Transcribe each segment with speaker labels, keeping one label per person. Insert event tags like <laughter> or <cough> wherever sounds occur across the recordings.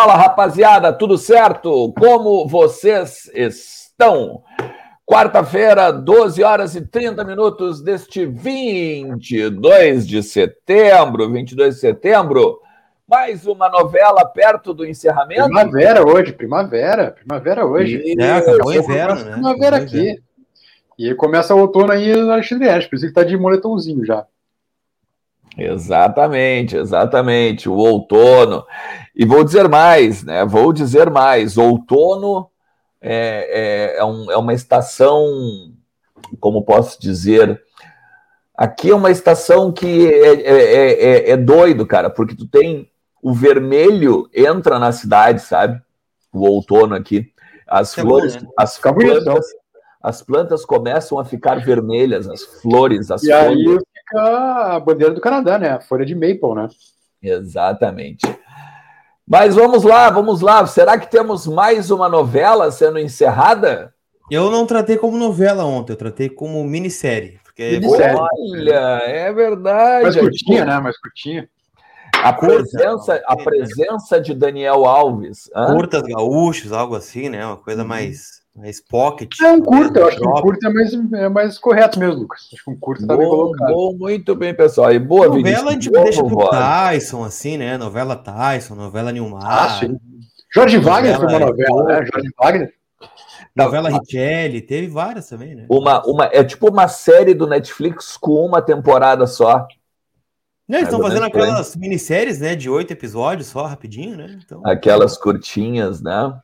Speaker 1: Fala rapaziada, tudo certo? Como vocês estão? Quarta-feira, 12 horas e 30 minutos deste 22 de setembro, 22 de setembro. Mais uma novela perto do encerramento.
Speaker 2: Primavera hoje, primavera, primavera hoje.
Speaker 3: E, é, acabou o inverno, né?
Speaker 2: Primavera aqui. E começa o outono aí no Alexandre por isso que tá de moletomzinho já.
Speaker 1: Exatamente, exatamente. O outono. E vou dizer mais, né? Vou dizer mais. Outono é, é, é, um, é uma estação, como posso dizer, aqui é uma estação que é, é, é, é doido, cara, porque tu tem o vermelho entra na cidade, sabe? O outono aqui. As é flores, bom, né? as plantas, as plantas começam a ficar vermelhas, as flores, as
Speaker 2: e folhas. aí a bandeira do Canadá, né? A folha de maple, né?
Speaker 1: Exatamente. Mas vamos lá, vamos lá. Será que temos mais uma novela sendo encerrada?
Speaker 3: Eu não tratei como novela ontem, eu tratei como minissérie. Porque...
Speaker 1: Minissérie. Olha, é verdade.
Speaker 2: Mais curtinha, né? Mais curtinha.
Speaker 1: A presença, a presença de Daniel Alves.
Speaker 3: Curtas gaúchos, algo assim, né? Uma coisa uhum. mais, mais pocket.
Speaker 2: É um curta, eu acho que um curta é mais, é mais correto mesmo, Lucas. Acho que um curta tá bem colocado.
Speaker 1: Bom, muito bem, pessoal. E boa,
Speaker 3: Novela Vinícius, a gente deixa pro Tyson, assim, né? Novela Tyson, novela Nilmar. Ah, sim.
Speaker 2: Jorge Wagner foi uma novela, né? Jorge Wagner.
Speaker 3: Novela Richelli, teve várias também, né?
Speaker 1: Uma, uma, é tipo uma série do Netflix com uma temporada só.
Speaker 3: Não, eles estão fazendo aquelas minisséries, né? De oito episódios só, rapidinho, né?
Speaker 1: Então... Aquelas curtinhas, né?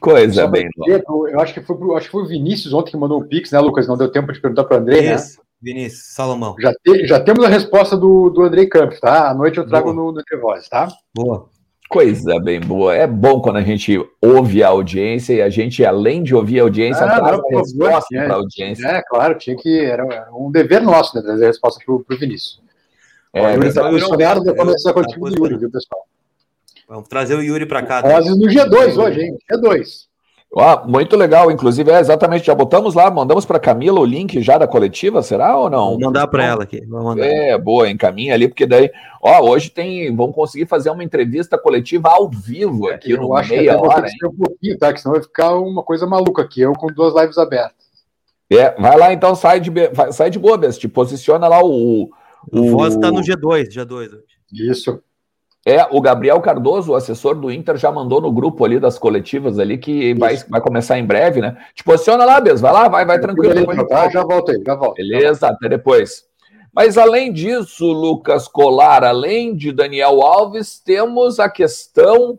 Speaker 1: Coisa Só bem.
Speaker 2: Eu acho que, foi pro, acho que foi o Vinícius ontem que mandou um pix, né, Lucas? Não deu tempo de perguntar para o André, né?
Speaker 3: Vinícius, Salomão.
Speaker 2: Já, te, já temos a resposta do, do Andrei Campos, tá? À noite eu trago boa. no, no Voz, tá?
Speaker 1: Boa. Coisa bem boa. É bom quando a gente ouve a audiência e a gente, além de ouvir a audiência,
Speaker 2: ah, traz a resposta para a audiência. É, claro, tinha que. Era, um dever nosso, né? Trazer a resposta para o Vinícius. É, Olha, tá funcionário vai começar com o time do Yuri, viu, pessoal?
Speaker 3: Vamos trazer o Yuri para cá.
Speaker 2: Vozes no G2 hoje, hein? G2.
Speaker 1: Ah, muito legal, inclusive, é exatamente, já botamos lá, mandamos para Camila o link já da coletiva, será ou não?
Speaker 3: Vou mandar para ela aqui.
Speaker 1: É, boa, encaminha ali, porque daí, ó, hoje tem, vamos conseguir fazer uma entrevista coletiva ao vivo aqui
Speaker 2: eu
Speaker 1: no
Speaker 2: acho
Speaker 1: meia
Speaker 2: que hora. um pouquinho, tá? Que senão vai ficar uma coisa maluca aqui, eu com duas lives abertas.
Speaker 1: É, vai lá então, sai de, sai de boa, Bess, te posiciona lá o,
Speaker 3: o Voz está no G2, G2
Speaker 2: Isso.
Speaker 1: É, o Gabriel Cardoso, o assessor do Inter, já mandou no grupo ali das coletivas ali que vai, vai começar em breve, né? Te posiciona lá, Bes, vai lá, vai, vai tranquilo.
Speaker 2: Depois, tá? Já volto aí, já volto.
Speaker 1: Beleza, já volto. até depois. Mas além disso, Lucas Colar, além de Daniel Alves, temos a questão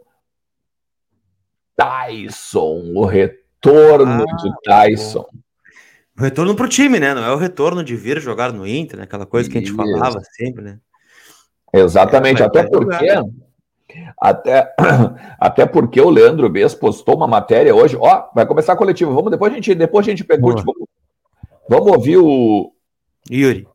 Speaker 1: Tyson, o retorno ah, de Tyson. Bom.
Speaker 3: O retorno para o time, né? Não é o retorno de vir jogar no Inter, né? aquela coisa que a gente Isso. falava sempre, né?
Speaker 1: Exatamente, é, até porque. Até, <clears throat> até porque o Leandro Bess postou uma matéria hoje. Ó, vai começar a coletiva. Vamos, depois a gente, depois a gente pergunte. Vamos, vamos ouvir o.
Speaker 3: Yuri.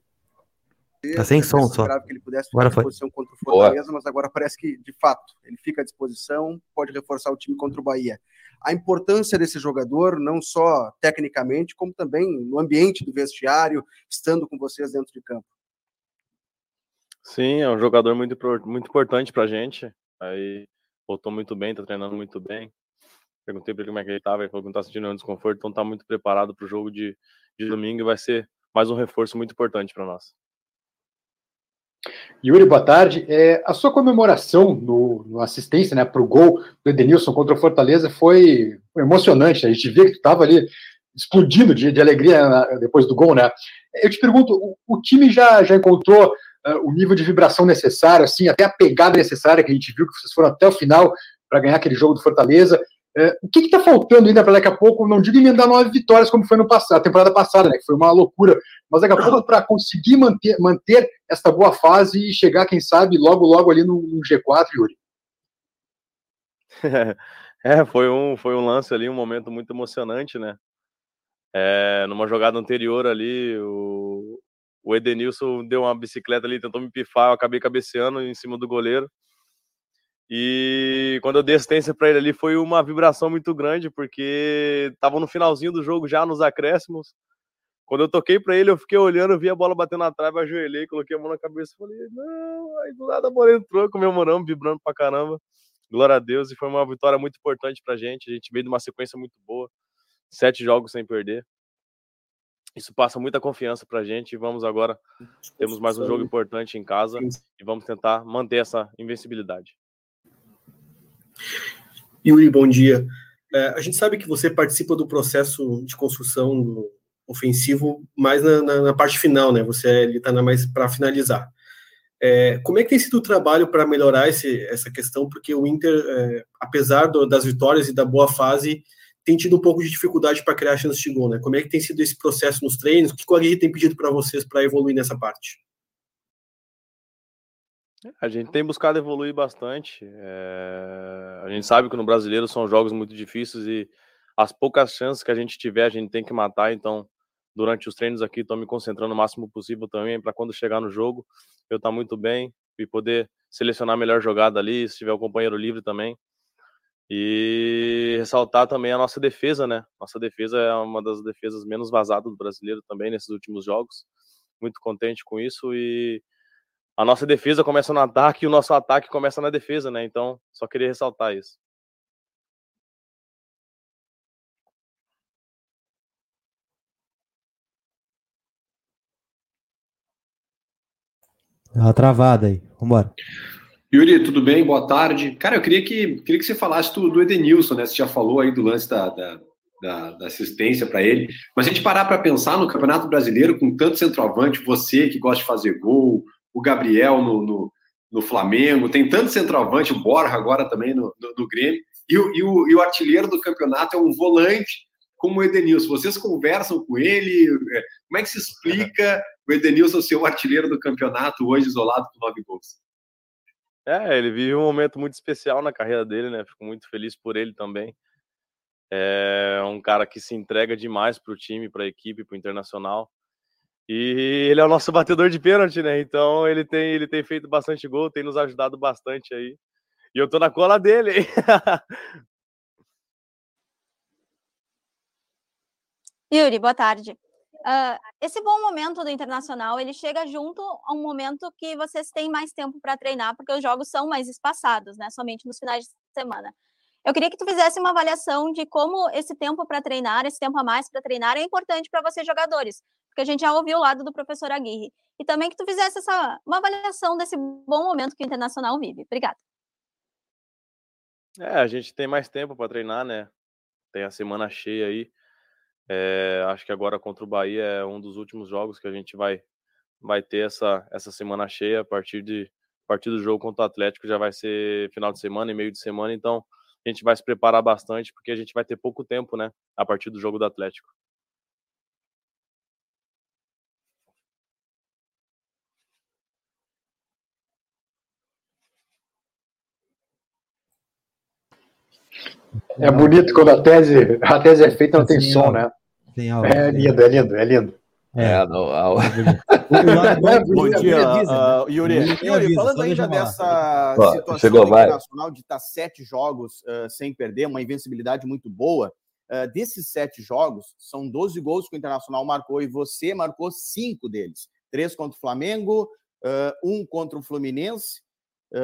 Speaker 3: Tá sem som só.
Speaker 4: que ele pudesse ficar à disposição foi. contra o Fortaleza, Boa. mas agora parece que, de fato, ele fica à disposição, pode reforçar o time contra o Bahia a importância desse jogador, não só tecnicamente, como também no ambiente do vestiário, estando com vocês dentro de campo.
Speaker 5: Sim, é um jogador muito, muito importante para a gente. Aí voltou muito bem, está treinando muito bem. Perguntei para ele como é que ele estava, ele falou que não está sentindo nenhum desconforto, então está muito preparado para o jogo de, de domingo e vai ser mais um reforço muito importante para nós.
Speaker 2: Yuri, boa tarde. É, a sua comemoração no, no assistência né, para o gol do Edenilson contra o Fortaleza foi emocionante. A gente via que tu estava ali explodindo de, de, alegria né, depois do gol, né? Eu te pergunto, o, o time já, já encontrou uh, o nível de vibração necessário, assim, até a pegada necessária que a gente viu que vocês foram até o final para ganhar aquele jogo do Fortaleza? É, o que está faltando ainda para daqui a pouco, não digo emendar nove vitórias como foi no passado, a temporada passada, né, que foi uma loucura, mas daqui a pouco para conseguir manter, manter esta boa fase e chegar, quem sabe, logo, logo ali no, no G4, Yuri? <laughs>
Speaker 5: É, foi um, foi um lance ali, um momento muito emocionante, né? É, numa jogada anterior ali, o, o Edenilson deu uma bicicleta ali, tentou me pifar, eu acabei cabeceando em cima do goleiro. E quando eu dei assistência para ele ali foi uma vibração muito grande, porque tava no finalzinho do jogo já nos acréscimos. Quando eu toquei para ele, eu fiquei olhando, vi a bola batendo na trave, ajoelhei, coloquei a mão na cabeça e falei, não, aí do nada a bola entrou, comemoramos, vibrando pra caramba. glória a Deus, e foi uma vitória muito importante para a gente. A gente veio de uma sequência muito boa, sete jogos sem perder. Isso passa muita confiança para a gente. Vamos agora, temos mais um jogo importante em casa e vamos tentar manter essa invencibilidade.
Speaker 6: Yuri, bom dia. É, a gente sabe que você participa do processo de construção ofensivo mais na, na, na parte final, né? Você está mais para finalizar. É, como é que tem sido o trabalho para melhorar esse, essa questão? Porque o Inter, é, apesar do, das vitórias e da boa fase, tem tido um pouco de dificuldade para criar chances de gol, né? Como é que tem sido esse processo nos treinos? O que o Aguirre tem pedido para vocês para evoluir nessa parte?
Speaker 5: A gente tem buscado evoluir bastante. É... A gente sabe que no brasileiro são jogos muito difíceis e as poucas chances que a gente tiver, a gente tem que matar. Então, durante os treinos aqui, estou me concentrando o máximo possível também para quando chegar no jogo eu estar tá muito bem e poder selecionar a melhor jogada ali, se tiver o companheiro livre também. E ressaltar também a nossa defesa, né? Nossa defesa é uma das defesas menos vazadas do brasileiro também nesses últimos jogos. Muito contente com isso e a nossa defesa começa no ataque e o nosso ataque começa na defesa, né? Então, só queria ressaltar isso.
Speaker 7: Dá uma travada aí. Vambora.
Speaker 8: Yuri, tudo bem? Boa tarde. Cara, eu queria que, queria que você falasse do, do Edenilson, né? Você já falou aí do lance da, da, da, da assistência para ele. Mas a gente parar para pensar no Campeonato Brasileiro, com tanto centroavante, você que gosta de fazer gol, o Gabriel no, no, no Flamengo, tem tanto centroavante, o Borja agora também no, no, no Grêmio, e o, e, o, e o artilheiro do campeonato é um volante como o Edenilson. Vocês conversam com ele? É, como é que se explica o Edenilson ser o artilheiro do campeonato hoje isolado com nove gols?
Speaker 5: É, ele vive um momento muito especial na carreira dele, né? Fico muito feliz por ele também. É um cara que se entrega demais para o time, para a equipe, para o internacional. E ele é o nosso <laughs> batedor de pênalti, né? Então ele tem, ele tem feito bastante gol, tem nos ajudado bastante aí. E eu tô na cola dele.
Speaker 9: Yuri, boa tarde. Uh, esse bom momento do Internacional, ele chega junto a um momento que vocês têm mais tempo para treinar, porque os jogos são mais espaçados, né? Somente nos finais de semana. Eu queria que tu fizesse uma avaliação de como esse tempo para treinar, esse tempo a mais para treinar, é importante para vocês jogadores, porque a gente já ouviu o lado do professor Aguirre. E também que tu fizesse essa, uma avaliação desse bom momento que o Internacional vive. Obrigada.
Speaker 5: É, a gente tem mais tempo para treinar, né? Tem a semana cheia aí. É, acho que agora contra o Bahia é um dos últimos jogos que a gente vai, vai ter essa, essa semana cheia. A partir, de, a partir do jogo contra o Atlético já vai ser final de semana e meio de semana, então a gente vai se preparar bastante porque a gente vai ter pouco tempo, né? A partir do jogo do Atlético.
Speaker 2: É bonito quando a tese, a tese é feita não tem som, né? Tem algo. É lindo, é lindo, é lindo. É, é não, <laughs>
Speaker 10: Bom dia, uh, Yuri. Yuri, falando ainda dessa situação chegou, internacional de estar sete jogos uh, sem perder, uma invencibilidade muito boa, uh, desses sete jogos, são 12 gols que o Internacional marcou e você marcou cinco deles. Três contra o Flamengo, um contra o Fluminense,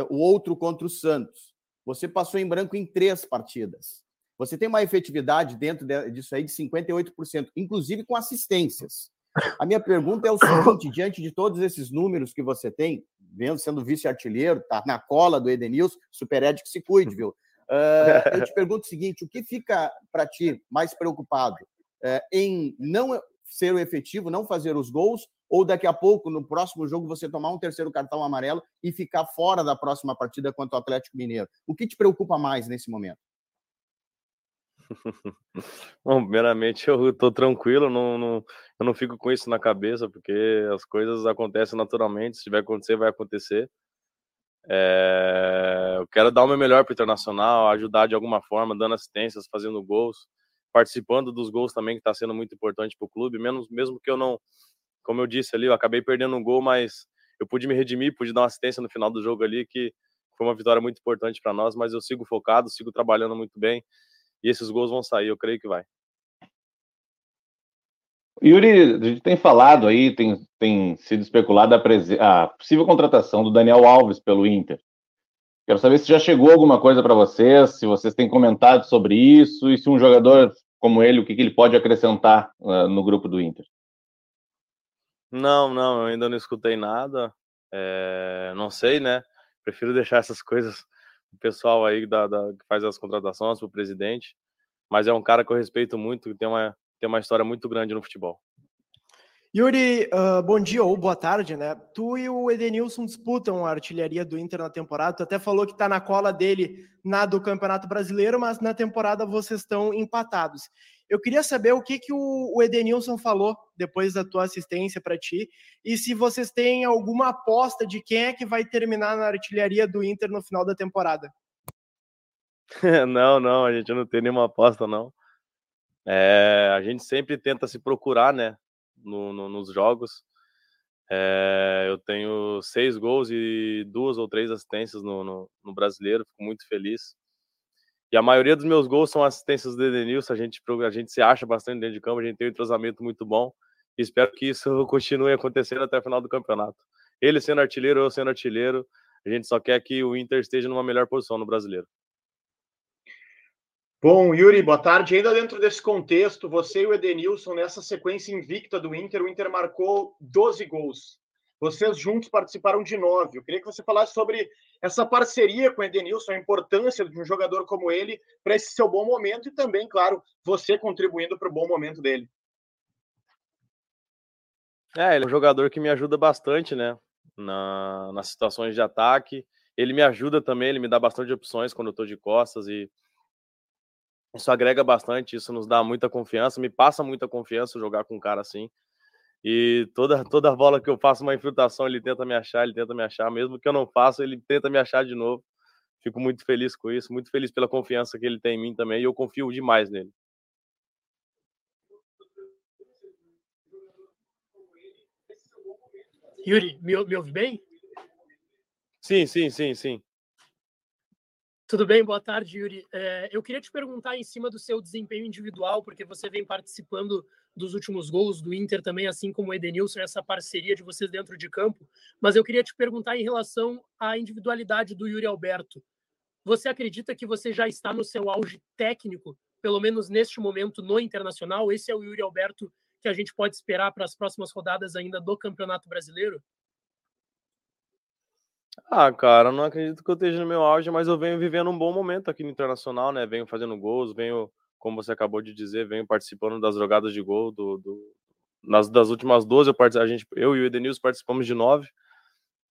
Speaker 10: o outro contra o Santos. Você passou em branco em três partidas. Você tem uma efetividade dentro disso aí de 58%, inclusive com assistências. A minha pergunta é o seguinte: <coughs> diante de todos esses números que você tem, vendo sendo vice-artilheiro, tá na cola do Edenilson, super Ed que se cuide, viu? Uh, eu te pergunto o seguinte: o que fica para ti mais preocupado? Uh, em não ser o efetivo, não fazer os gols, ou daqui a pouco, no próximo jogo, você tomar um terceiro cartão amarelo e ficar fora da próxima partida contra o Atlético Mineiro? O que te preocupa mais nesse momento? <laughs>
Speaker 5: Bom, primeiramente eu estou tranquilo, não, não, eu não fico com isso na cabeça, porque as coisas acontecem naturalmente, se tiver acontecer, vai acontecer. É, eu quero dar o meu melhor para o Internacional, ajudar de alguma forma, dando assistências, fazendo gols, participando dos gols também, que está sendo muito importante para o clube, mesmo, mesmo que eu não como eu disse ali, eu acabei perdendo um gol, mas eu pude me redimir, pude dar uma assistência no final do jogo ali, que foi uma vitória muito importante para nós, mas eu sigo focado, sigo trabalhando muito bem, e esses gols vão sair, eu creio que vai.
Speaker 1: Yuri, a gente tem falado aí, tem, tem sido especulada a, possível contratação do Daniel Alves pelo Inter.
Speaker 11: Quero saber se já chegou alguma coisa para vocês, se vocês têm comentado sobre isso e se um jogador como ele, o que, que ele pode acrescentar uh, no grupo do Inter.
Speaker 5: Não, não, eu ainda não escutei nada. É, não sei, né? Prefiro deixar essas coisas o pessoal aí da, da, que faz as contratações, o presidente. Mas é um cara que eu respeito muito, que tem uma, tem uma história muito grande no futebol.
Speaker 12: Yuri, uh, bom dia ou boa tarde, né? Tu e o Edenilson disputam a artilharia do Inter na temporada. Tu até falou que tá na cola dele na do Campeonato Brasileiro, mas na temporada vocês estão empatados. Eu queria saber o que, que o, Edenilson falou depois da tua assistência para ti e se vocês têm alguma aposta de quem é que vai terminar na artilharia do Inter no final da temporada. <laughs>
Speaker 5: não, não, a gente não tem nenhuma aposta, não. É, a gente sempre tenta se procurar, né? no, no, nos jogos. É, eu tenho seis gols e duas ou três assistências no, no, no, brasileiro, fico muito feliz. E a maioria dos meus gols são assistências do Edenilson, a gente, a gente se acha bastante dentro de campo, a gente tem um entrosamento muito bom. Espero que isso <laughs> continue acontecendo até o final do campeonato. Ele sendo artilheiro, eu sendo artilheiro, a gente só quer que o Inter esteja numa melhor posição no brasileiro.
Speaker 13: Bom, Yuri, boa tarde. Ainda dentro desse contexto, você e o Edenilson, nessa sequência invicta do Inter, o Inter marcou 12 gols. Vocês juntos participaram de nove. Eu queria que você falasse sobre essa parceria com o Edenilson, a importância de um jogador como ele para esse seu bom momento e também, claro, você contribuindo para o bom momento dele.
Speaker 5: É, ele é um jogador que me ajuda bastante, né? Na, nas situações de ataque. Ele me ajuda também, ele me dá bastante opções quando eu estou de costas e isso agrega bastante, isso nos dá muita confiança, me passa muita confiança jogar com um cara assim. E toda, toda bola que eu faço uma infiltração, ele tenta me achar, ele tenta me achar, mesmo que eu não faça, ele tenta me achar de novo. Fico muito feliz com isso, muito feliz pela confiança que ele tem em mim também, e eu confio demais nele.
Speaker 12: Yuri, me, me ouve bem?
Speaker 5: Sim, sim, sim, sim.
Speaker 12: Tudo bem, boa tarde, Yuri. É, eu queria te perguntar em cima do seu desempenho individual, porque você vem participando dos últimos gols do Inter também, assim como o Edenilson, essa parceria de vocês dentro de campo. Mas eu queria te perguntar em relação à individualidade do Yuri Alberto. Você acredita que você já está no seu auge técnico, pelo menos neste momento no Internacional? Esse é o Yuri Alberto que a gente pode esperar para as próximas rodadas ainda do Campeonato Brasileiro?
Speaker 5: Ah, cara, não acredito que eu esteja no meu auge, mas eu venho vivendo um bom momento aqui no Internacional, né? Venho fazendo gols, venho, como você acabou de dizer, venho participando das jogadas de gol do, do nas das últimas 12, eu, a gente, eu e o Edenilson participamos de nove.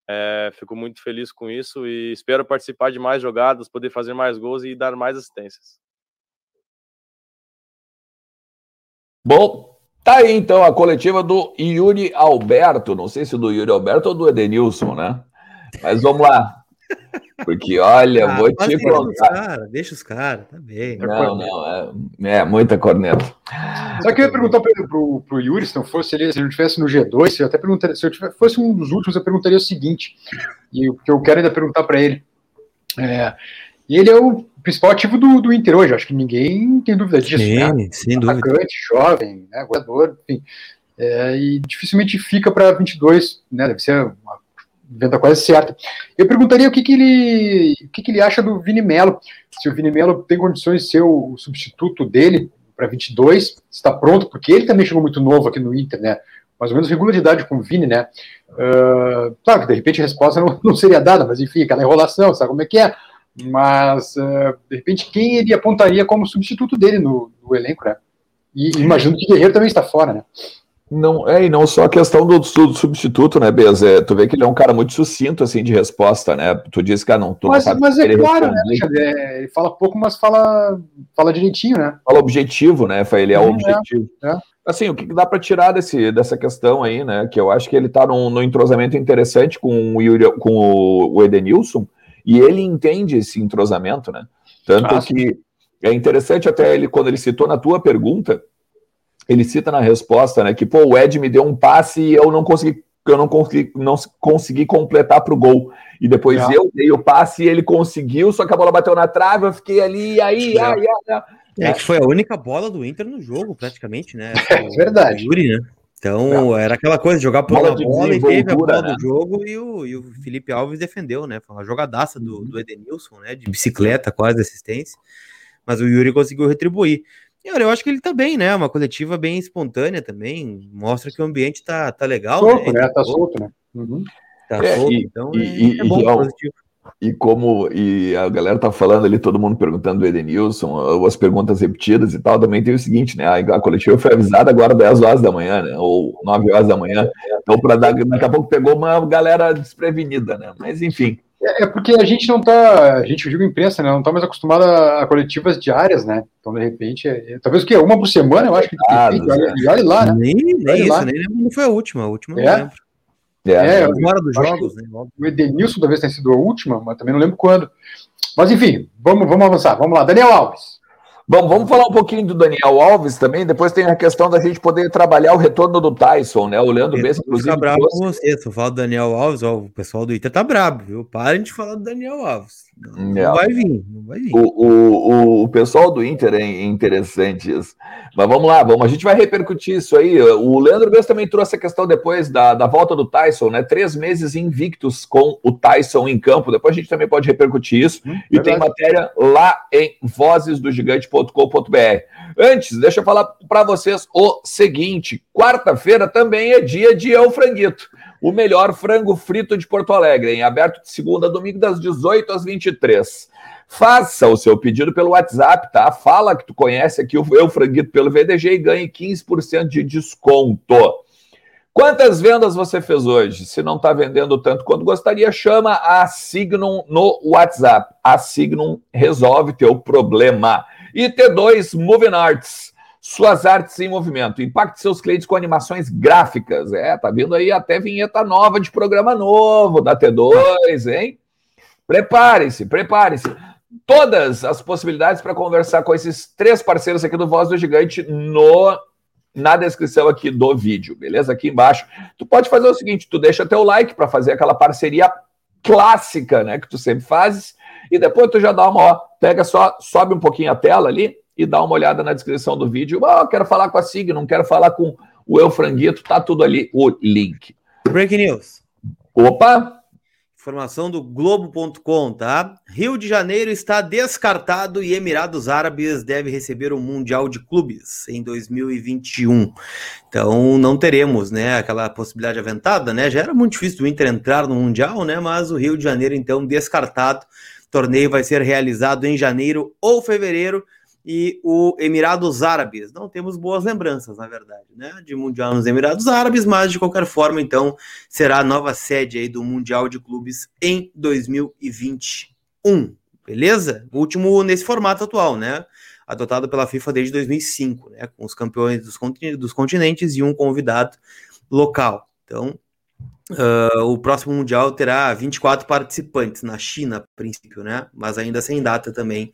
Speaker 5: É, fico muito feliz com isso e espero participar de mais jogadas, poder fazer mais gols e dar mais assistências.
Speaker 1: Bom, tá aí então a coletiva do Yuri Alberto, não sei se do Yuri Alberto ou do Edenilson, né? Mas vamos lá. Porque, olha, ah, vou te contar.
Speaker 3: Cara, deixa os caras, tá bem.
Speaker 1: Não, não, é, é muita corneta.
Speaker 2: Só que eu ia perguntar pro, pro, pro Yuri, se não fosse ele, se ele estivesse no G2, se eu até perguntaria, se eu tivesse, fosse um dos últimos, eu perguntaria o seguinte, e o que eu quero ainda perguntar para ele. É, e ele é o principal ativo do, do Inter hoje, acho que ninguém tem dúvida disso. Sim,
Speaker 3: né? sem dúvida.
Speaker 2: Atacante, jovem, né, goleador, enfim. É, e dificilmente fica para 22, né? Deve ser uma venda quase certa. Eu perguntaria o que, que ele o que, que ele acha do Vini Melo, se o Vini Melo tem condições de ser o, substituto dele para 22, está pronto, porque ele também chegou muito novo aqui no Inter, né? Mais ou menos regularidade com o Vini, né? Uh, claro que de repente a resposta não, não, seria dada, mas enfim, aquela enrolação, sabe como é que é? Mas uh, de repente quem ele apontaria como substituto dele no, no elenco, né? E imagino que o Guerreiro também está fora, né?
Speaker 1: Não, é, e não só a questão do, do substituto, né, Bez? É, tu vê que ele é um cara muito sucinto, assim, de resposta, né? Tu disse que, ah, não, tu
Speaker 2: mas,
Speaker 1: não
Speaker 2: Mas é claro, né, é, ele fala pouco, mas fala, fala direitinho, né?
Speaker 1: Fala objetivo, né? Ele é, o objetivo. É, é. Assim, o que dá para tirar desse, dessa questão aí, né? Que eu acho que ele tá num, num entrosamento interessante com o, Yuri, com o Edenilson, e ele entende esse entrosamento, né? Tanto ah, que é interessante até ele, quando ele citou na tua pergunta, ele cita na resposta, né, que pô, o Ed me deu um passe e eu não consegui eu não consegui, não consegui completar para o gol. E depois é. eu dei o passe e ele conseguiu, só que a bola bateu na trave, eu fiquei ali, aí, é. ai, ai,
Speaker 3: ai. É que foi a única bola do Inter no jogo, praticamente, né? <laughs>
Speaker 2: É verdade.
Speaker 3: Yuri, né? Então, é. era aquela coisa, jogar por bola uma bola e teve a bola né? do jogo e o, e o Felipe Alves defendeu, né? Foi uma jogadaça do, do Edenilson, né? De bicicleta, quase assistência. Mas o Yuri conseguiu retribuir. E olha, eu acho que ele tá bem, né? Uma coletiva bem espontânea também. Mostra que o ambiente tá, tá legal.
Speaker 2: Solto, né? né? Tá solto, né? Uhum.
Speaker 3: Tá é, solto,
Speaker 1: e,
Speaker 3: então
Speaker 1: e, é, é bom, e, positivo. E como e a galera tá falando ali, todo mundo perguntando do Edenilson, as perguntas repetidas e tal, também tem o seguinte, né? A, coletiva foi avisada agora 10 horas da manhã, né? Ou 9 horas da manhã. Então, para dar, daqui a pouco pegou uma galera desprevenida, né? Mas enfim.
Speaker 2: É, é porque a gente não tá, a gente digo imprensa, né? Não tá mais acostumado a, a coletivas diárias, né? Então, de repente, é, é, talvez o quê? Uma por semana, eu acho que. Ah, e olha, olha lá, né?
Speaker 3: Nem, nem isso, lá. nem lembro quando foi a última. A última é? não lembro.
Speaker 2: É, é fora dos jogos, né? O Edenilson talvez tenha sido a última, mas também não lembro quando. Mas enfim, vamos, vamos avançar. Vamos lá, Daniel Alves.
Speaker 1: Bom, vamos falar um pouquinho do Daniel Alves também. Depois tem a questão da gente poder trabalhar o retorno do Tyson, né? O Leandro Bessa,
Speaker 3: inclusive. Tá bravo com você. Se eu falo do Daniel Alves, ó, o pessoal do Ita tá brabo, viu? Parem de falar do Daniel Alves. Não, não, vai vir, não vai vir.
Speaker 1: O, o, o pessoal do Inter é interessante isso. Mas vamos lá, vamos, a gente vai repercutir isso aí. O Leandro Bess também trouxe a questão depois da, da volta do Tyson, né? Três meses invictos com o Tyson em campo. Depois a gente também pode repercutir isso. Hum, e verdade. tem matéria lá em vozesdogigante.com.br. Antes, deixa eu falar para vocês o seguinte: quarta-feira também é dia de El Franguito o melhor frango frito de Porto Alegre, em aberto de segunda a domingo, das 18 às 23. Faça o seu pedido pelo WhatsApp, tá? Fala que tu conhece aqui o Eu Franguito pelo VDG e ganhe 15% de desconto. Quantas vendas você fez hoje? Se não está vendendo tanto quanto gostaria, chama a Signum no WhatsApp. A Signum resolve teu problema. E T2 Moving Arts suas artes em movimento. Impacte seus clientes com animações gráficas. É, tá vindo aí até vinheta nova de programa novo da T2, hein? Preparem-se, preparem-se. Todas as possibilidades para conversar com esses três parceiros aqui do Voz do Gigante no na descrição aqui do vídeo, beleza? Aqui embaixo. Tu pode fazer o seguinte, tu deixa teu like para fazer aquela parceria clássica, né, que tu sempre fazes, e depois tu já dá uma, ó, pega só, sobe um pouquinho a tela ali, e dá uma olhada na descrição do vídeo. Oh, quero falar com a Sig, não quero falar com o Eu Franguito, tá tudo ali, o link.
Speaker 3: Breaking news.
Speaker 1: Opa!
Speaker 3: Informação do Globo.com, tá? Rio de Janeiro está descartado e Emirados Árabes deve receber o Mundial de Clubes em 2021. Então não teremos, né, aquela possibilidade aventada, né? Já era muito difícil do Inter entrar no Mundial, né? Mas o Rio de Janeiro então descartado. O torneio vai ser realizado em janeiro ou fevereiro e o Emirados Árabes. Não temos boas lembranças, na verdade, né, de Mundial nos Emirados Árabes, mas de qualquer forma, então, será a nova sede aí do Mundial de Clubes em 2021. Beleza? O último nesse formato atual, né? Adotado pela FIFA desde 2005, né? Com os campeões dos, dos continentes e um convidado local. Então, uh, o próximo Mundial terá 24 participantes na China, a princípio, né? Mas ainda sem data também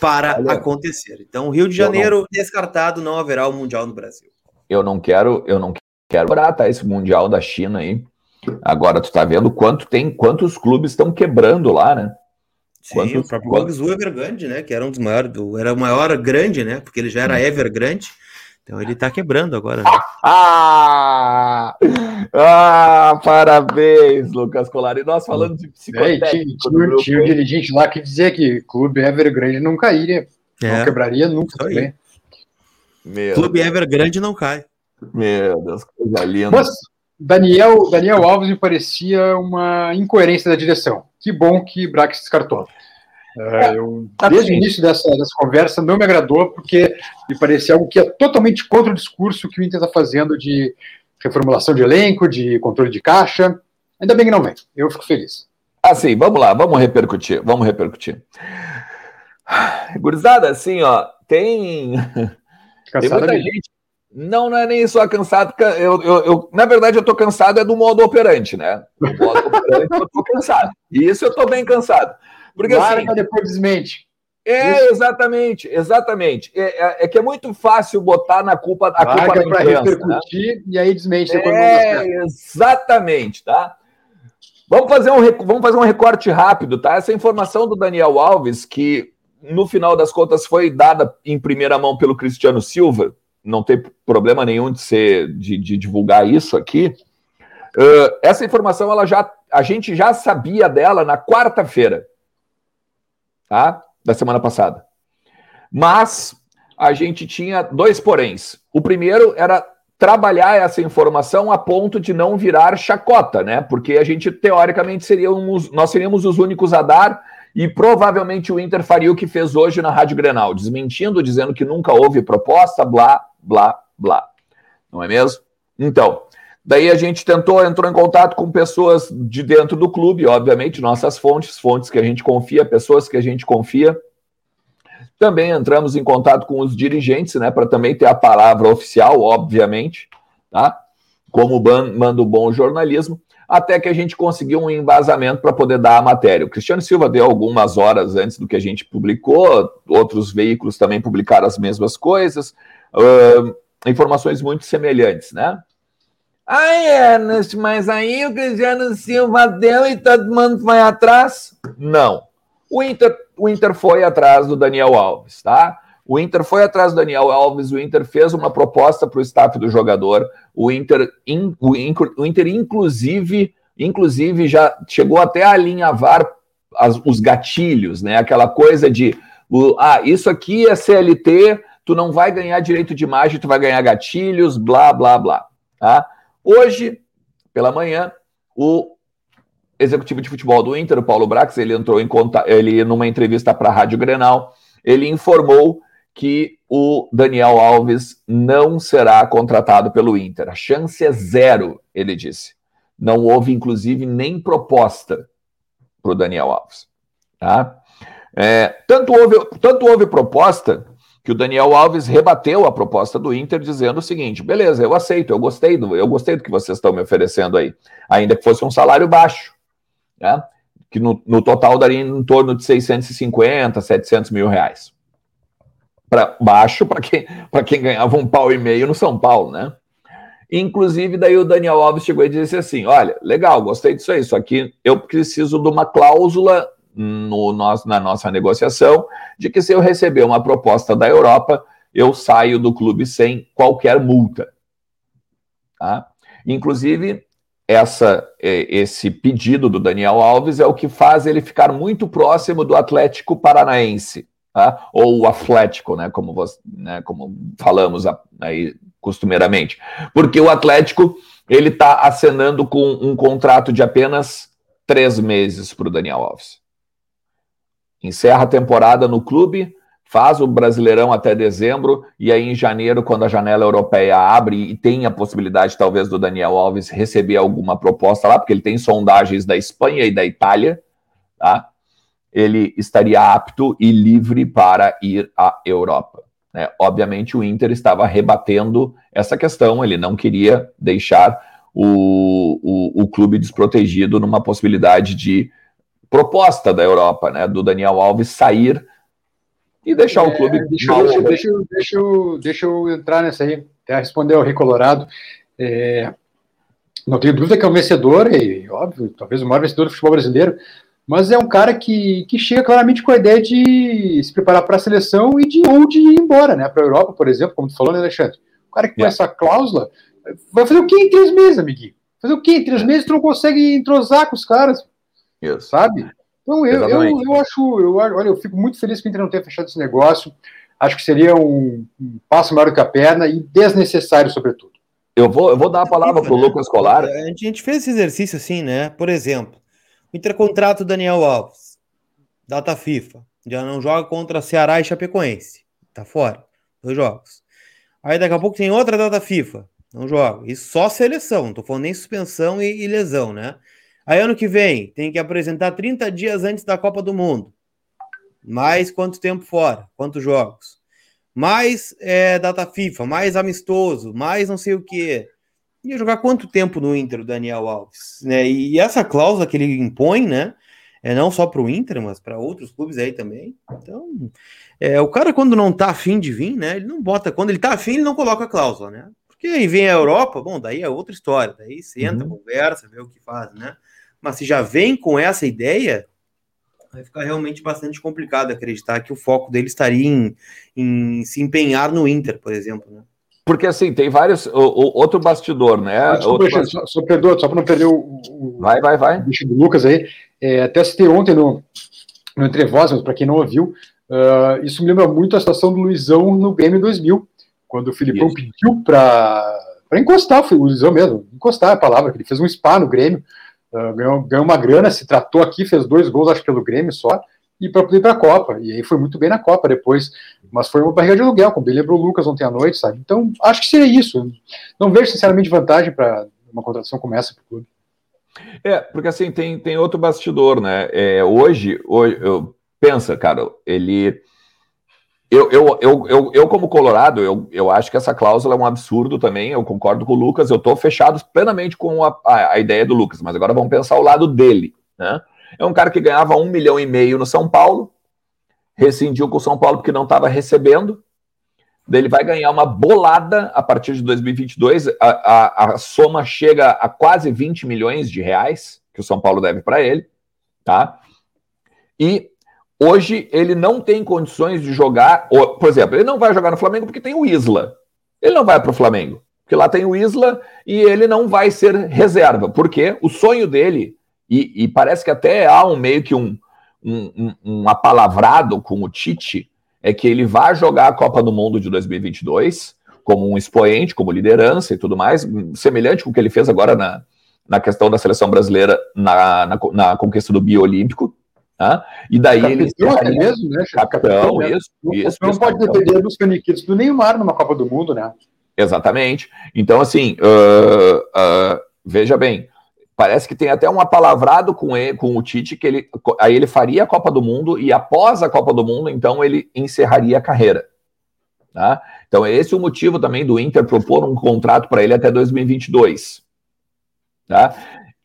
Speaker 3: para acontecer. Então, Rio de Janeiro não... descartado, não haverá o Mundial no Brasil.
Speaker 1: Eu não quero, eu não quero baratar esse Mundial da China aí. Agora tu tá vendo quanto tem, quantos clubes estão quebrando lá, né?
Speaker 3: Sim, quantos, o próprio quantos... Evergrande, né? Que era um dos maiores, era o maior grande, né? Porque ele já era Evergrande. Então ele tá quebrando agora. Né? <laughs>
Speaker 1: Ah, ah, parabéns, Lucas Colari. Nós falando de psicotécnico.
Speaker 2: tinha, tinha um dirigente lá que dizia que clube Evergrande não cairia. É. Não quebraria nunca também.
Speaker 3: Clube Evergrande não cai.
Speaker 1: Meu Deus, coisa linda.
Speaker 2: Mas Daniel, Daniel Alves me parecia uma incoerência da direção. Que bom que Brax descartou. É, eu, tá desde o início dessa, dessa conversa, não me agradou, porque me parecia algo que é totalmente contra o discurso que o Inter está fazendo de reformulação de elenco, de controle de caixa. Ainda bem que não vem. Eu fico feliz.
Speaker 1: Assim, vamos lá, vamos repercutir, vamos repercutir. Gurizada, assim, ó, tem. tem muita gente. Não, não é nem só cansado. Eu, eu, eu, na verdade, eu tô cansado é do modo operante, né? Do modo operante, eu tô cansado. E isso eu tô bem cansado. Porque Marca
Speaker 2: assim, depois desmente.
Speaker 1: É, Isso. exatamente, exatamente. É, é, é, que é muito fácil botar na culpa a Marca culpa
Speaker 2: imprensa, repercutir né? e aí desmente
Speaker 1: depois é, exatamente, tá? Vamos fazer, um, vamos fazer um recorte rápido, tá? Essa informação do Daniel Alves, que no final das contas foi dada em primeira mão pelo Cristiano Silva, não tem problema nenhum de ser de, de divulgar isso aqui. Uh, essa informação ela já a gente já sabia dela na quarta-feira, tá? Da semana passada. Mas a gente tinha dois poréns. O primeiro era trabalhar essa informação a ponto de não virar chacota, né? Porque a gente teoricamente seríamos nós seríamos os únicos a dar e provavelmente o Inter faria o que fez hoje na Rádio Grenal, desmentindo, dizendo que nunca houve proposta, blá, blá, blá. Não é mesmo? Então, daí a gente tentou, entrou em contato com pessoas de dentro do clube, obviamente, nossas fontes, fontes que a gente confia, pessoas que a gente confia. Também entramos em contato com os dirigentes, né, para também ter a palavra oficial, obviamente, tá? Como manda o bom jornalismo, até que a gente conseguiu um embasamento para poder dar a matéria. O Cristiano Silva deu algumas horas antes do que a gente publicou, outros veículos também publicaram as mesmas coisas, uh, informações muito semelhantes, né? Ai, Ernest, mas aí o Cristiano Silva deu e todo mundo vai atrás? Não. O Inter, o Inter foi atrás do Daniel Alves, tá? O Inter foi atrás do Daniel Alves, o Inter fez uma proposta para o staff do jogador, o Inter, in, o, o, Inter inclusive, inclusive já chegou até a alinhavar as, os gatilhos, né? Aquela coisa de, o, ah, isso aqui é CLT, tu não vai ganhar direito de imagem, tu vai ganhar gatilhos, blá, blá, blá, tá? Hoje, pela manhã, o executivo de futebol do Inter, o Paulo Brax, ele entrou em conta, ele numa entrevista para a Rádio Grenal, ele informou que o Daniel Alves não será contratado pelo Inter. A chance é zero, ele disse. Não houve, inclusive, nem proposta para o Daniel Alves. Tá? É, tanto, houve, tanto houve proposta que o Daniel Alves rebateu a proposta do Inter dizendo o seguinte: beleza, eu aceito, eu gostei do, eu gostei do que vocês estão me oferecendo aí, ainda que fosse um salário baixo né? que no, no, total daria em torno de 650, 700 mil reais. Para baixo para quem, quem ganhava um pau e meio no São Paulo, né? Inclusive, daí o Daniel Alves chegou e disse assim: Olha, legal, gostei disso aí, só que eu preciso de uma cláusula no nosso, na nossa negociação de que se eu receber uma proposta da Europa, eu saio do clube sem qualquer multa. Tá? Inclusive, essa, é, esse pedido do Daniel Alves é o que faz ele ficar muito próximo do Atlético Paranaense, tá? ou o Atlético, né, como, você, né, como falamos aí costumeiramente, porque o Atlético ele está acenando com um contrato de apenas três meses para o Daniel Alves. Encerra a temporada no clube, faz o Brasileirão até dezembro, e aí em janeiro, quando a janela europeia abre e tem a possibilidade, talvez, do Daniel Alves receber alguma proposta lá, porque ele tem sondagens da Espanha e da Itália, tá? Ele estaria apto e livre para ir à Europa. Né? Obviamente, o Inter estava rebatendo essa questão, ele não queria deixar o, o, o clube desprotegido numa possibilidade de proposta da Europa, né? Do Daniel Alves sair e deixar é, o clube.
Speaker 2: Deixa, deixa, deixa, deixa, eu, deixa eu entrar nessa aí, até responder ao Recolorado. É, não tenho dúvida que é um vencedor, e óbvio, talvez o maior vencedor do futebol brasileiro, mas é um cara que, que chega claramente com a ideia de se preparar para a seleção e de onde ir embora, né? Para a Europa, por exemplo, como tu falou, né, Alexandre? O cara que com essa cláusula vai fazer o quê em três meses, amiguinho? Fazer o quê? Em três meses tu não consegue entrosar com os caras. Isso. Sabe? Então, eu, eu, eu, acho, eu, olha, eu fico muito feliz que o Inter não tenha fechado esse negócio. Acho que seria um, um passo maior do que a perna e desnecessário, sobretudo.
Speaker 1: Eu vou, eu vou dar a palavra para o né? Lucas Colar.
Speaker 3: A gente fez esse exercício assim, né? Por exemplo, o intercontrato Daniel Alves, data FIFA, já não joga contra Ceará e Chapecoense, tá fora, dois jogos. Aí daqui a pouco tem outra data FIFA, não joga. Isso só seleção, não tô falando nem suspensão e, e lesão, né? Aí ano que vem tem que apresentar 30 dias antes da Copa do Mundo. Mais quanto tempo fora? Quantos jogos? Mais é, data FIFA, mais amistoso, mais não sei o que. Ia jogar quanto tempo no Inter o Daniel Alves? Né? E essa cláusula que ele impõe, né? É não só para o Inter, mas para outros clubes aí também. Então, é, o cara, quando não tá afim de vir, né? Ele não bota. Quando ele tá afim, ele não coloca a cláusula, né? Porque aí vem a Europa, bom, daí é outra história. Daí senta, uhum. conversa, vê o que faz, né? Mas se já vem com essa ideia, vai ficar realmente bastante complicado acreditar que o foco dele estaria em, em se empenhar no Inter, por exemplo. Né?
Speaker 1: porque assim, tem vários. O, o outro bastidor, né?
Speaker 2: Desculpa,
Speaker 1: outro
Speaker 2: só, só, perdoa, só para não perder o, o,
Speaker 1: Vai, vai, vai.
Speaker 2: o bicho do Lucas aí. É, até citei ontem no, no Entre Voz, mas para quem não ouviu, uh, isso me lembra muito a situação do Luizão no Grêmio 2000, quando o Filipão isso. pediu para encostar, o Luizão mesmo, encostar é a palavra, que ele fez um spa no Grêmio, uh, ganhou, ganhou uma grana, se tratou aqui, fez dois gols, acho pelo Grêmio só, e para poder ir para a Copa. E aí foi muito bem na Copa depois. Mas foi uma barriga de aluguel, como bem lembrou o Lucas ontem à noite, sabe? Então, acho que seria isso. Não vejo, sinceramente, vantagem para uma contratação como essa para o clube.
Speaker 1: É, porque assim, tem, tem outro bastidor, né? É, hoje, hoje eu, pensa, cara, ele. Eu, eu, eu, eu, eu, como Colorado, eu, eu acho que essa cláusula é um absurdo também. Eu concordo com o Lucas, eu estou fechado plenamente com a, a, a, ideia do Lucas, mas agora vamos pensar o lado dele, né? É um cara que ganhava um milhão e meio no São Paulo, rescindiu com o São Paulo porque não estava recebendo. Ele vai ganhar uma bolada a partir de 2022. A, a, a soma chega a quase 20 milhões de reais que o São Paulo deve para ele, tá? E hoje ele não tem condições de jogar. Por exemplo, ele não vai jogar no Flamengo porque tem o Isla. Ele não vai para o Flamengo porque lá tem o Isla e ele não vai ser reserva, porque o sonho dele e, e, parece que até há um meio que um, um, um, apalavrado com o Tite, é que ele vai jogar a Copa do Mundo de 2022 como um expoente, como liderança e tudo mais, semelhante com o que ele fez agora na, na questão da seleção brasileira na, na, na conquista do biolímpico. Tá? E daí
Speaker 2: capitão, ele. É mesmo, né?
Speaker 1: Capitão, capitão isso,
Speaker 2: né?
Speaker 1: isso.
Speaker 2: Não pode depender dos caniquitos do Neymar numa Copa do Mundo, né?
Speaker 1: Exatamente. Então, assim, uh, uh, veja bem, Parece que tem até um apalavrado com, ele, com o Tite, que ele, aí ele faria a Copa do Mundo e após a Copa do Mundo, então ele encerraria a carreira. Tá? Então, esse é o motivo também do Inter propor um contrato para ele até 2022. Tá?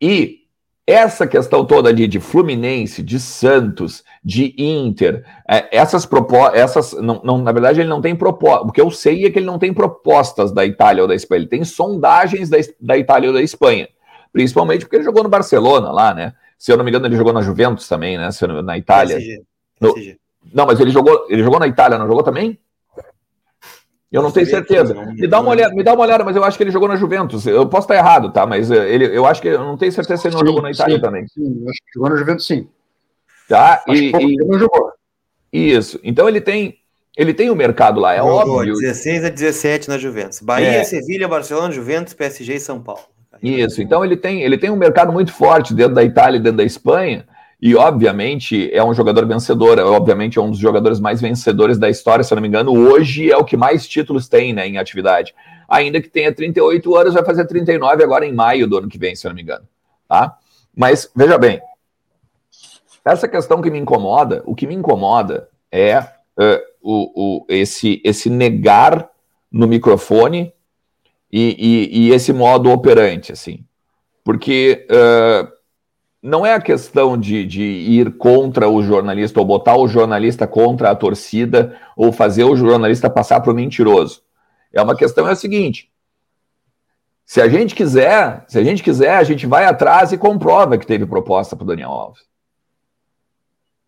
Speaker 1: E essa questão toda ali de Fluminense, de Santos, de Inter, é, essas propostas, essas, não, não, na verdade ele não tem propostas, o que eu sei é que ele não tem propostas da Itália ou da Espanha, ele tem sondagens da, da Itália ou da Espanha principalmente porque ele jogou no Barcelona lá, né? Se eu não me engano, ele jogou na Juventus também, né? Na Itália. PSG. No... Não, mas ele jogou, ele jogou na Itália, não jogou também? Eu não tenho certeza. Me dá uma olhada, me dá uma olhada, mas eu acho que ele jogou na Juventus. Eu posso estar errado, tá? Mas eh, ele, eu acho que eu não tenho certeza se ele não sim, jogou na Itália
Speaker 2: sim,
Speaker 1: também.
Speaker 2: Sim, acho que jogou na Juventus, sim.
Speaker 1: Tá? Acho e, e... não jogou. Isso. Então ele tem, ele tem o um mercado lá, é jogou, óbvio.
Speaker 3: 16 a 17 na Juventus. Bahia, é. Sevilha, Barcelona, Juventus, PSG e São Paulo.
Speaker 1: Isso, então ele tem, ele tem um mercado muito forte dentro da Itália e dentro da Espanha, e obviamente é um jogador vencedor, obviamente é um dos jogadores mais vencedores da história, se eu não me engano, hoje é o que mais títulos tem né, em atividade. Ainda que tenha 38 anos, vai fazer 39 agora em maio do ano que vem, se eu não me engano. Tá? Mas veja bem, essa questão que me incomoda, o que me incomoda é uh, o, o, esse, esse negar no microfone e, e, e esse modo operante, assim. Porque uh, não é a questão de, de ir contra o jornalista ou botar o jornalista contra a torcida ou fazer o jornalista passar para o mentiroso. É uma questão é a seguinte: se a gente quiser, se a gente quiser, a gente vai atrás e comprova que teve proposta para o Daniel Alves.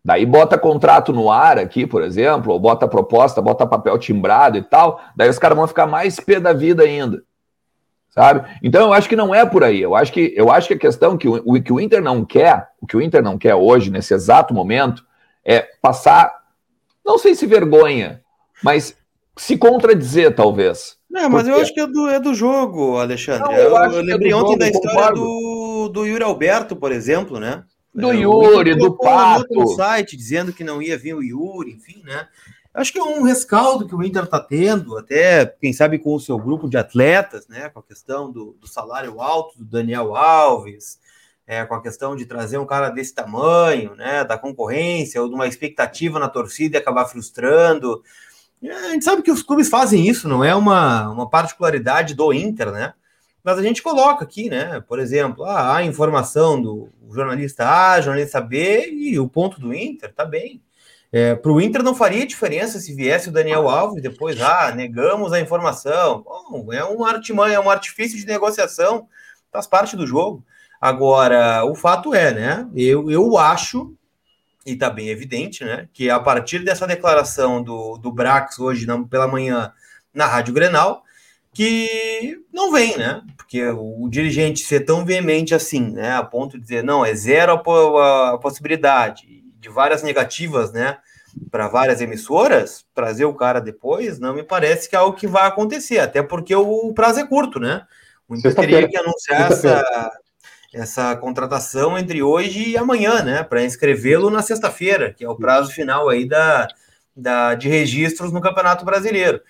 Speaker 1: Daí bota contrato no ar aqui, por exemplo, ou bota proposta, bota papel timbrado e tal, daí os caras vão ficar mais pé da vida ainda sabe? Então eu acho que não é por aí. Eu acho que eu acho que a questão que o, o que o Inter não quer, o que o Inter não quer hoje nesse exato momento é passar, não sei se vergonha, mas se contradizer talvez.
Speaker 3: Não, mas Porque... eu acho que é do, é do jogo, Alexandre. Não, eu, eu, eu é lembrei é ontem jogo, da história do, do Yuri Alberto, por exemplo, né?
Speaker 1: Do Yuri, do Pato.
Speaker 3: No site dizendo que não ia vir o Yuri, enfim, né? Acho que é um rescaldo que o Inter está tendo, até, quem sabe, com o seu grupo de atletas, né? Com a questão do, do salário alto do Daniel Alves, é, com a questão de trazer um cara desse tamanho, né? Da concorrência, ou de uma expectativa na torcida e acabar frustrando. É, a gente sabe que os clubes fazem isso, não é uma, uma particularidade do Inter, né? Mas a gente coloca aqui, né? Por exemplo, ah, a informação do jornalista A, jornalista B e o ponto do Inter, tá bem. É, para o Inter não faria diferença se viesse o Daniel Alves depois, ah, negamos a informação. Bom, é um artimanha, é um artifício de negociação, faz parte do jogo. Agora, o fato é, né? Eu, eu acho, e está bem evidente, né? Que a partir dessa declaração do, do Brax hoje na, pela manhã na Rádio Grenal, que não vem, né? Porque o, dirigente ser tão veemente assim, né? A ponto de dizer, não, é zero a, a possibilidade de várias negativas, né? Para várias emissoras, trazer o cara depois, não me parece que é algo que vai acontecer, até porque o prazo é curto, né? O Inter teria que anunciar essa, essa contratação entre hoje e amanhã, né? Para inscrevê-lo na sexta-feira, que é o prazo final aí da, da, de registros no Campeonato Brasileiro.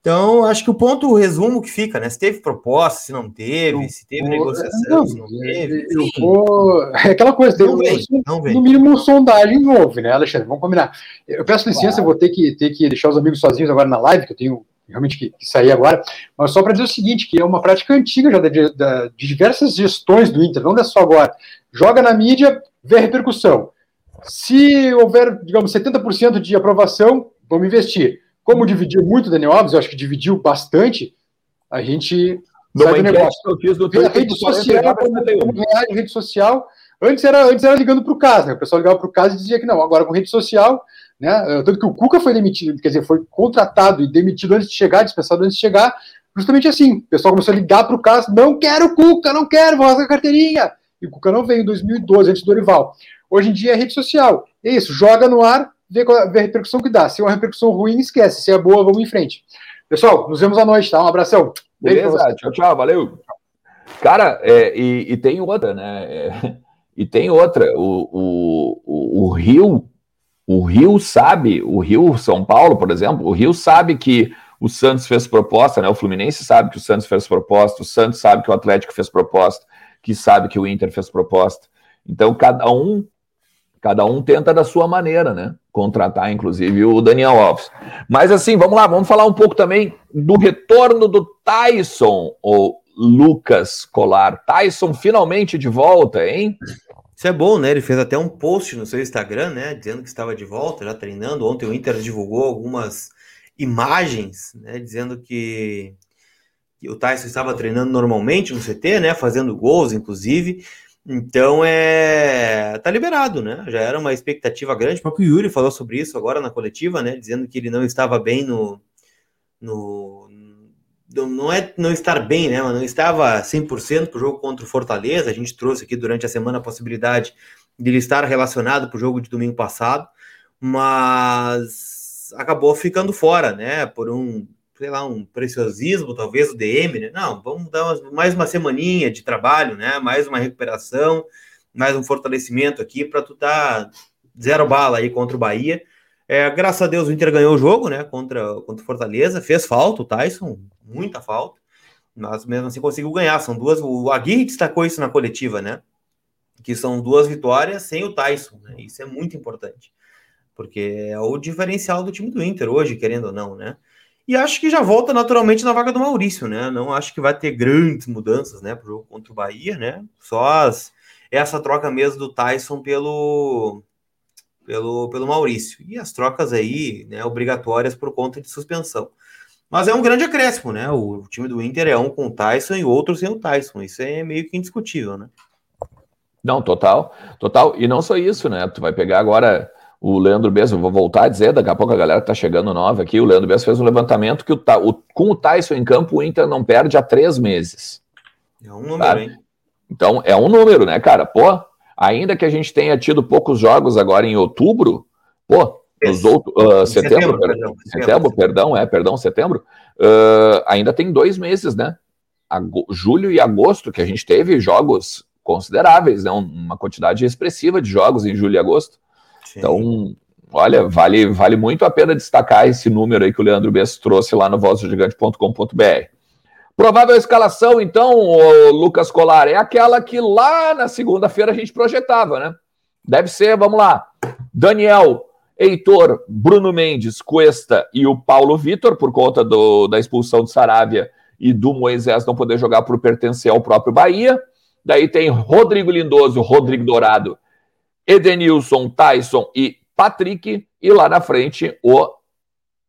Speaker 3: Então, acho que o ponto, o resumo que fica, né? Se teve proposta, se não teve, se teve negociação, não, se não teve.
Speaker 2: Eu vou... <laughs> É aquela coisa, não vem, não vem. no mínimo sondagem houve, né, Alexandre? Vamos combinar. Eu peço licença, claro. eu vou ter que, ter que deixar os amigos sozinhos agora na live, que eu tenho realmente que, que sair agora, mas só para dizer o seguinte, que é uma prática antiga já de, de, de diversas gestões do Inter, não é só agora. Joga na mídia, vê a repercussão. Se houver, digamos, 70% de aprovação, vamos investir como dividiu muito o Daniel Alves, eu acho que dividiu bastante, a gente
Speaker 1: Numa sai do negócio. Que eu fiz
Speaker 2: do Twitter, rede social, como rede social. Antes era, antes era ligando para o caso, né? O pessoal ligava para o caso e dizia que não, agora com rede social, né? Tanto que o Cuca foi demitido, quer dizer, foi contratado e demitido antes de chegar, dispensado antes de chegar, justamente assim. O pessoal começou a ligar para o caso, não quero o Cuca, não quero, vou rasgar a carteirinha. E o Cuca não veio em 2012, antes do Dorival. Hoje em dia é rede social. É isso, joga no ar, ver, ver a repercussão que dá. Se é uma repercussão ruim, esquece. Se é boa, vamos em frente. Pessoal, nos vemos à noite, tá? Um abração.
Speaker 1: Beleza, tchau, tchau, valeu. Cara, é, e, e, tem outra, né? É, e tem outra. O, o, o, o, Rio, o Rio sabe, o Rio São Paulo, por exemplo, o Rio sabe que o Santos fez proposta, né? O Fluminense sabe que o Santos fez proposta, o Santos sabe que o Atlético fez proposta, que sabe que o Inter fez proposta. Então, cada um Cada um tenta da sua maneira, né? Contratar, inclusive, o Daniel Alves. Mas assim, vamos lá, vamos falar um pouco também do retorno do Tyson, ou Lucas Colar. Tyson finalmente de volta, hein?
Speaker 3: Isso é bom, né? Ele fez até um post no seu Instagram, né? Dizendo que estava de volta, já treinando. Ontem o Inter divulgou algumas imagens, né? Dizendo que, o Tyson estava treinando normalmente no CT, né? Fazendo gols, inclusive. Então é tá liberado, né? Já era uma expectativa grande. O próprio Yuri falou sobre isso agora na coletiva, né? Dizendo que ele não estava bem no. no não é não estar bem, né? Mas não estava 100% para o jogo contra o Fortaleza. A gente trouxe aqui durante a semana a possibilidade de ele estar relacionado para o jogo de domingo passado, mas acabou ficando fora, né? Por um sei lá, um preciosismo, talvez, o DM, né? Não, vamos dar mais uma semaninha de trabalho, né? Mais uma recuperação, mais um fortalecimento aqui para tu dar zero bala aí contra o Bahia. É, graças a Deus o Inter ganhou o jogo, né? Contra, contra o Fortaleza, fez falta o Tyson, muita falta, mas mesmo assim conseguiu ganhar. São duas. O Aguirre destacou isso na coletiva, né? Que são duas vitórias sem o Tyson, né? Isso é muito importante, porque é o diferencial do time do Inter hoje, querendo ou não, né? E acho que já volta naturalmente na vaga do Maurício, né? Não acho que vai ter grandes mudanças, né, para o jogo contra o Bahia, né? Só as, essa troca mesmo do Tyson pelo, pelo, pelo Maurício. E as trocas aí, né, obrigatórias por conta de suspensão. Mas é um grande acréscimo, né? O, o time do Inter é um com o Tyson e outro sem o Tyson. Isso é meio que indiscutível, né?
Speaker 1: Não, total, total. E não só isso, né? Tu vai pegar agora o Leandro Bessa, vou voltar a dizer, daqui a pouco a galera tá chegando nova aqui, o Leandro Bessa fez um levantamento que o, o, com o Tyson em campo, o Inter não perde há três meses.
Speaker 3: É um número, sabe? hein?
Speaker 1: Então, é um número, né, cara? Pô, ainda que a gente tenha tido poucos jogos agora em outubro, pô, nos outros, uh, setembro, setembro, perdão, setembro, perdão, é, perdão, setembro, uh, ainda tem dois meses, né? Ago, julho e agosto, que a gente teve jogos consideráveis, né? Uma quantidade expressiva de jogos em julho e agosto. Então, olha, vale, vale muito a pena destacar esse número aí que o Leandro Bess trouxe lá no vozgigante.com.br. Provável escalação, então, Lucas Colar, é aquela que lá na segunda-feira a gente projetava, né? Deve ser, vamos lá, Daniel, Heitor, Bruno Mendes, Cuesta e o Paulo Vitor, por conta do, da expulsão de Saravia e do Moisés não poder jogar por pertencer ao próprio Bahia. Daí tem Rodrigo Lindoso, Rodrigo Dourado Edenilson, Tyson e Patrick. E lá na frente, o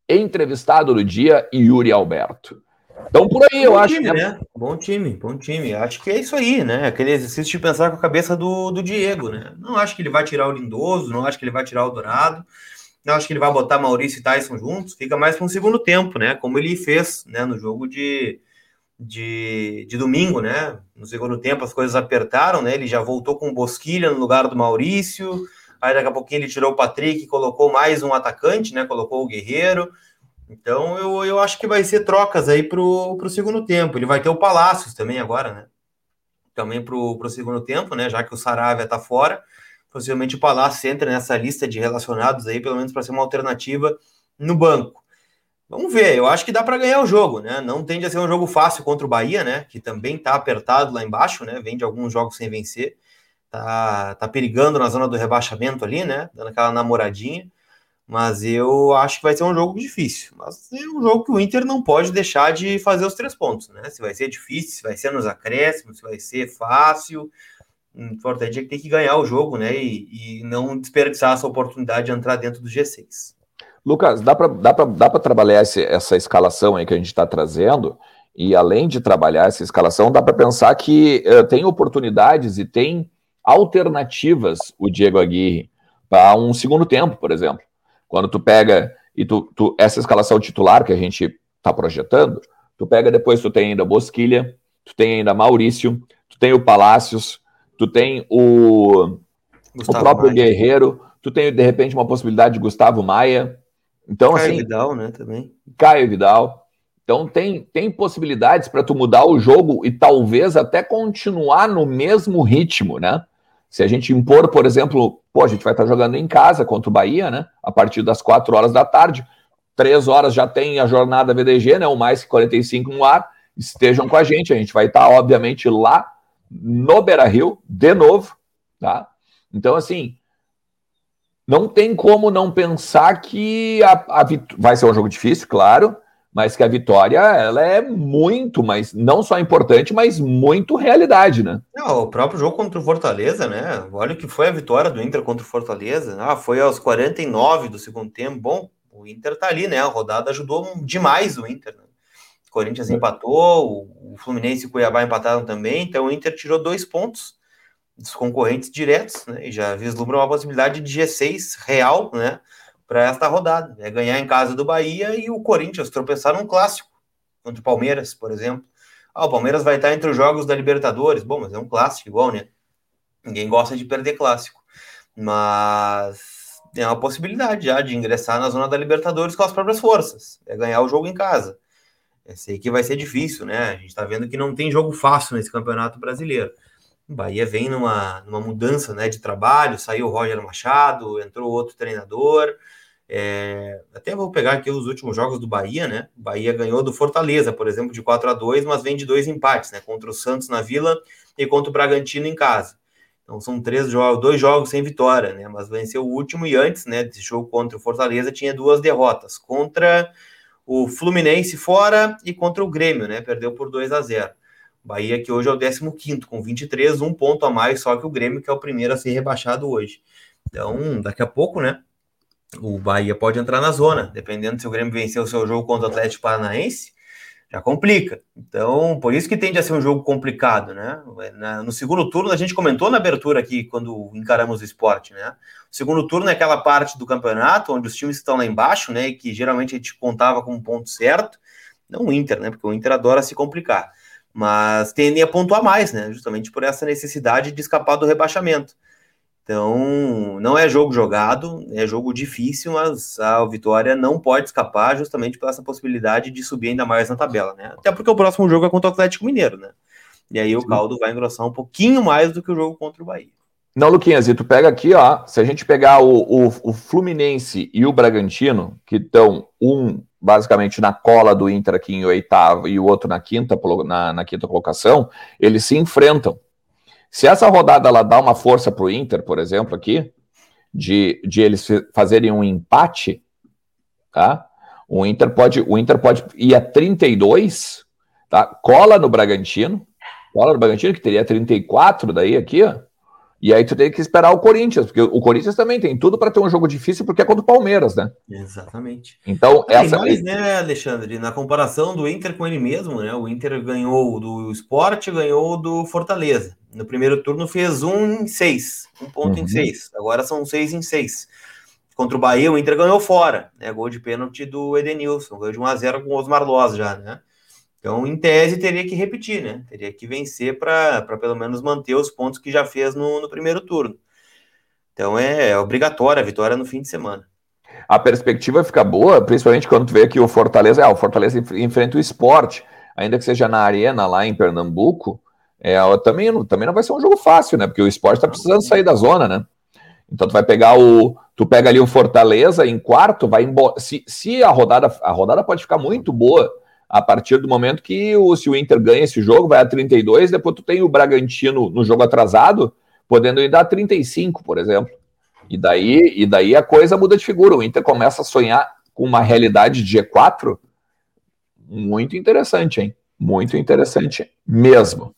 Speaker 1: entrevistado do dia, Yuri Alberto. Então, por aí, eu bom acho
Speaker 3: time. É... Né? Bom time, bom time. Acho que é isso aí, né? Aquele exercício de pensar com a cabeça do, do Diego, né? Não acho que ele vai tirar o Lindoso, não acho que ele vai tirar o Dourado, não acho que ele vai botar Maurício e Tyson juntos. Fica mais para um segundo tempo, né? Como ele fez né, no jogo de, de, de domingo, né? No segundo tempo as coisas apertaram, né? Ele já voltou com o Bosquilha no lugar do Maurício. Aí daqui a pouquinho ele tirou o Patrick e colocou mais um atacante, né? Colocou o Guerreiro. Então eu, eu acho que vai ser trocas aí pro, pro segundo tempo. Ele vai ter o Palácios também agora, né? Também pro, pro segundo tempo, né? Já que o Saravia tá fora. Possivelmente o Palácio entra nessa lista de relacionados aí, pelo menos para ser uma alternativa no banco. Vamos ver, eu acho que dá para ganhar o jogo, né? Não tende a ser um jogo fácil contra o Bahia, né? Que também tá apertado lá embaixo, né? Vem de alguns jogos sem vencer. Tá, tá perigando na zona do rebaixamento ali, né? Dando aquela namoradinha. Mas eu acho que vai ser um jogo difícil. Mas é um jogo que o Inter não pode deixar de fazer os três pontos, né? Se vai ser difícil, se vai ser nos acréscimos, se vai ser fácil. O importante é que tem que ganhar o jogo, né? E, e não desperdiçar essa oportunidade de entrar dentro do G6.
Speaker 1: Lucas, dá para dá dá trabalhar esse, essa escalação aí que a gente está trazendo, e além de trabalhar essa escalação, dá para pensar que uh, tem oportunidades e tem alternativas o Diego Aguirre para um segundo tempo, por exemplo. Quando tu pega e tu, tu essa escalação titular que a gente está projetando, tu pega depois, tu tem ainda Bosquilha, tu tem ainda Maurício, tu tem o Palácios, tu tem o, o próprio Maia. Guerreiro, tu tem de repente uma possibilidade de Gustavo Maia, então, Caio assim,
Speaker 3: Vidal, né, também.
Speaker 1: Caio Vidal. Então tem, tem possibilidades para tu mudar o jogo e talvez até continuar no mesmo ritmo, né? Se a gente impor, por exemplo, pô, a gente vai estar jogando em casa contra o Bahia, né? A partir das 4 horas da tarde. Três horas já tem a jornada VDG, né? O mais que 45 no ar. Estejam com a gente. A gente vai estar, obviamente, lá no Beira Rio, de novo, tá? Então, assim, não tem como não pensar que a, a vai ser um jogo difícil, claro, mas que a vitória ela é muito, mas não só importante, mas muito realidade, né?
Speaker 3: Não, o próprio jogo contra o Fortaleza, né? Olha o que foi a vitória do Inter contra o Fortaleza. Ah, foi aos 49 do segundo tempo. Bom, o Inter tá ali, né? A rodada ajudou demais o Inter. Né? O Corinthians é. empatou, o Fluminense e o Cuiabá empataram também, então o Inter tirou dois pontos dos concorrentes diretos, né, e já vislumbra uma possibilidade de G6 real, né, para esta rodada. É ganhar em casa do Bahia e o Corinthians tropeçar num clássico contra o Palmeiras, por exemplo. Ah, o Palmeiras vai estar entre os jogos da Libertadores. Bom, mas é um clássico igual, né? Ninguém gosta de perder clássico. Mas tem uma possibilidade já de ingressar na zona da Libertadores com as próprias forças. É ganhar o jogo em casa. Eu sei que vai ser difícil, né? A gente tá vendo que não tem jogo fácil nesse Campeonato Brasileiro. Bahia vem numa, numa mudança né, de trabalho, saiu o Roger Machado, entrou outro treinador. É, até vou pegar aqui os últimos jogos do Bahia, né? Bahia ganhou do Fortaleza, por exemplo, de 4 a 2 mas vem de dois empates, né? Contra o Santos na Vila e contra o Bragantino em casa. Então são três jogos, dois jogos sem vitória, né? Mas venceu o último e antes, né? Desse jogo contra o Fortaleza tinha duas derrotas contra o Fluminense fora e contra o Grêmio, né? Perdeu por 2 a 0. Bahia que hoje é o 15 com 23, um ponto a mais só que o Grêmio, que é o primeiro a ser rebaixado hoje. Então, daqui a pouco, né? O Bahia pode entrar na zona, dependendo se o Grêmio vencer o seu jogo contra o Atlético Paranaense, já complica. Então, por isso que tende a ser um jogo complicado, né? No segundo turno, a gente comentou na abertura aqui, quando encaramos o esporte, né? O segundo turno é aquela parte do campeonato onde os times estão lá embaixo, né? E que geralmente a gente contava como ponto certo. Não o Inter, né? Porque o Inter adora se complicar mas tendem a pontuar mais, né? Justamente por essa necessidade de escapar do rebaixamento. Então, não é jogo jogado, é jogo difícil, mas a Vitória não pode escapar justamente por essa possibilidade de subir ainda mais na tabela, né? Até porque o próximo jogo é contra o Atlético Mineiro, né? E aí o caldo vai engrossar um pouquinho mais do que o jogo contra o Bahia.
Speaker 1: Não, Luquinhas, e tu pega aqui, ó, se a gente pegar o, o, o Fluminense e o Bragantino, que estão um basicamente na cola do Inter aqui em oitavo e o outro na quinta, na, na quinta colocação, eles se enfrentam. Se essa rodada ela dá uma força para o Inter, por exemplo, aqui, de, de eles fazerem um empate, tá? O Inter pode, o Inter pode ir a 32, tá? Cola no Bragantino, cola no Bragantino, que teria 34 daí aqui, ó. E aí tu tem que esperar o Corinthians, porque o Corinthians também tem tudo para ter um jogo difícil, porque é contra o Palmeiras, né?
Speaker 3: Exatamente.
Speaker 1: Então,
Speaker 3: tem essa. Mais, né, Alexandre? Na comparação do Inter com ele mesmo, né? O Inter ganhou do Sport, ganhou do Fortaleza. No primeiro turno fez um em seis, um ponto uhum. em seis. Agora são seis em seis. Contra o Bahia, o Inter ganhou fora, né? Gol de pênalti do Edenilson, ganhou de 1 a 0 com o Osmar Loz já, né? Então, em tese, teria que repetir, né? Teria que vencer para pelo menos manter os pontos que já fez no, no primeiro turno. Então, é, é obrigatória a vitória no fim de semana.
Speaker 1: A perspectiva fica boa, principalmente quando tu vê que o Fortaleza, é, o Fortaleza enfrenta o esporte, ainda que seja na arena lá em Pernambuco, é, também, também não vai ser um jogo fácil, né? Porque o esporte está precisando sair da zona, né? Então tu vai pegar o. Tu pega ali o Fortaleza em quarto, vai embora. Se, se a rodada. A rodada pode ficar muito boa a partir do momento que o, se o Inter ganha esse jogo, vai a 32, depois tu tem o Bragantino no jogo atrasado, podendo ir dar 35, por exemplo. E daí, e daí a coisa muda de figura. O Inter começa a sonhar com uma realidade de G4 muito interessante, hein? Muito interessante mesmo.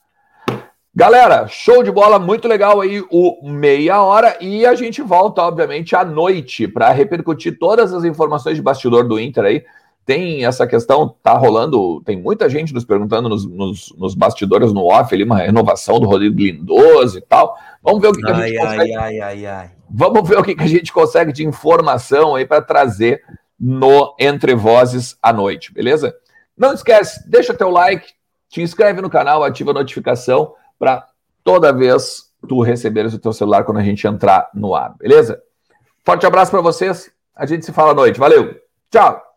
Speaker 1: Galera, show de bola, muito legal aí o meia hora e a gente volta, obviamente, à noite para repercutir todas as informações de bastidor do Inter aí. Tem essa questão, tá rolando, tem muita gente nos perguntando nos, nos, nos bastidores no off ali, uma renovação do Rodrigo Lindoso e tal. Vamos ver o que, que a gente ai, consegue. Ai, ai, ai, Vamos ver o que, que a gente consegue de informação aí para trazer no Entre Vozes à noite, beleza? Não esquece, deixa teu like, te inscreve no canal, ativa a notificação para toda vez tu receberes o teu celular quando a gente entrar no ar, beleza? Forte abraço para vocês. A gente se fala à noite. Valeu. Tchau.